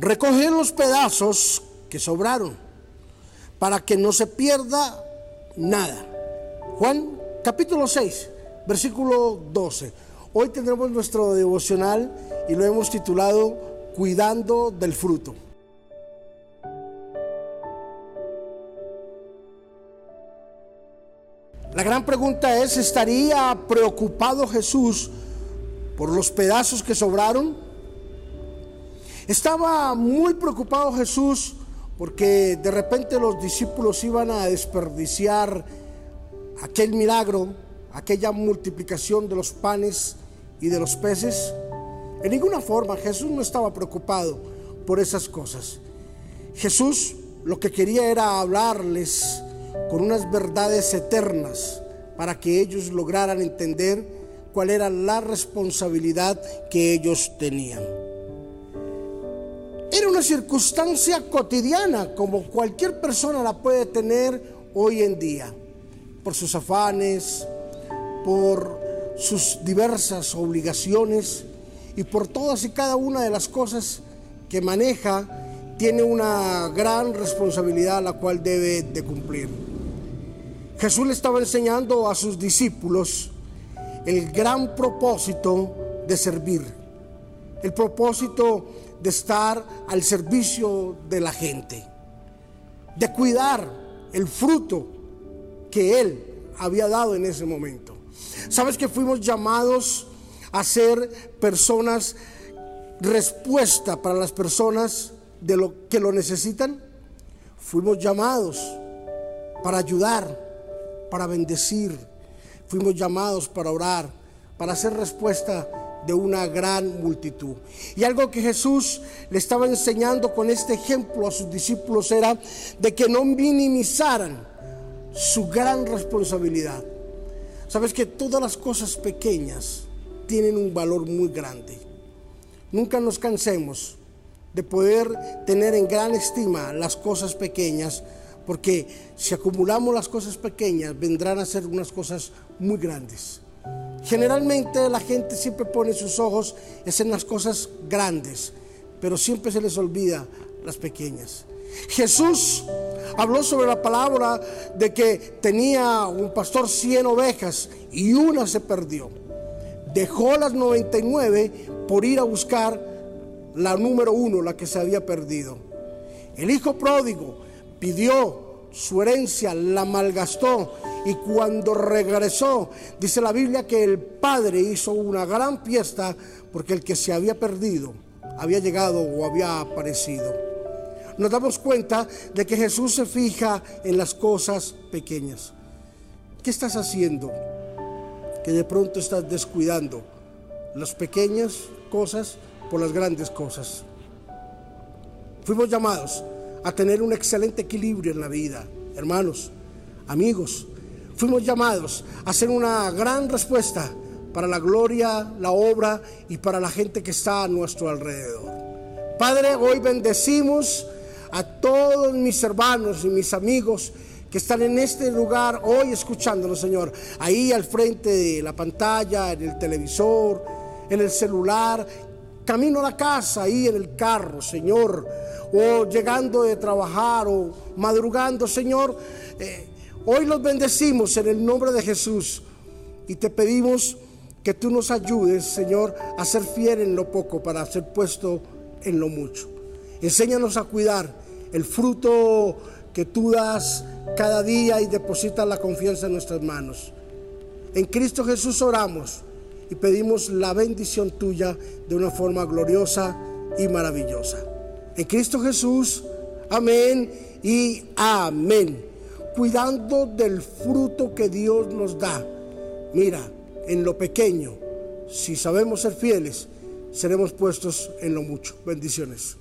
recoger los pedazos que sobraron para que no se pierda nada. Juan capítulo 6, versículo 12. Hoy tendremos nuestro devocional y lo hemos titulado Cuidando del fruto. La gran pregunta es, ¿estaría preocupado Jesús por los pedazos que sobraron? Estaba muy preocupado Jesús porque de repente los discípulos iban a desperdiciar aquel milagro, aquella multiplicación de los panes y de los peces. En ninguna forma Jesús no estaba preocupado por esas cosas. Jesús lo que quería era hablarles con unas verdades eternas para que ellos lograran entender cuál era la responsabilidad que ellos tenían. Era una circunstancia cotidiana como cualquier persona la puede tener hoy en día, por sus afanes, por sus diversas obligaciones y por todas y cada una de las cosas que maneja, tiene una gran responsabilidad la cual debe de cumplir. Jesús le estaba enseñando a sus discípulos el gran propósito de servir, el propósito de estar al servicio de la gente, de cuidar el fruto que Él había dado en ese momento. ¿Sabes que fuimos llamados a ser personas respuesta para las personas de lo que lo necesitan? Fuimos llamados para ayudar, para bendecir. Fuimos llamados para orar, para hacer respuesta de una gran multitud. Y algo que Jesús le estaba enseñando con este ejemplo a sus discípulos era de que no minimizaran su gran responsabilidad. Sabes que todas las cosas pequeñas tienen un valor muy grande. Nunca nos cansemos de poder tener en gran estima las cosas pequeñas porque si acumulamos las cosas pequeñas, vendrán a ser unas cosas muy grandes. Generalmente la gente siempre pone sus ojos en las cosas grandes, pero siempre se les olvida las pequeñas. Jesús habló sobre la palabra de que tenía un pastor 100 ovejas y una se perdió. Dejó las 99 por ir a buscar la número uno, la que se había perdido. El hijo pródigo pidió su herencia, la malgastó y cuando regresó, dice la Biblia que el padre hizo una gran fiesta porque el que se había perdido había llegado o había aparecido. Nos damos cuenta de que Jesús se fija en las cosas pequeñas. ¿Qué estás haciendo? Que de pronto estás descuidando las pequeñas cosas por las grandes cosas. Fuimos llamados a tener un excelente equilibrio en la vida. Hermanos, amigos, fuimos llamados a hacer una gran respuesta para la gloria, la obra y para la gente que está a nuestro alrededor. Padre, hoy bendecimos a todos mis hermanos y mis amigos que están en este lugar hoy escuchándonos, Señor, ahí al frente de la pantalla, en el televisor, en el celular, camino a la casa, ahí en el carro, Señor o llegando de trabajar o madrugando, Señor, eh, hoy los bendecimos en el nombre de Jesús y te pedimos que tú nos ayudes, Señor, a ser fiel en lo poco para ser puesto en lo mucho. Enséñanos a cuidar el fruto que tú das cada día y depositas la confianza en nuestras manos. En Cristo Jesús oramos y pedimos la bendición tuya de una forma gloriosa y maravillosa. En Cristo Jesús, amén y amén. Cuidando del fruto que Dios nos da. Mira, en lo pequeño, si sabemos ser fieles, seremos puestos en lo mucho. Bendiciones.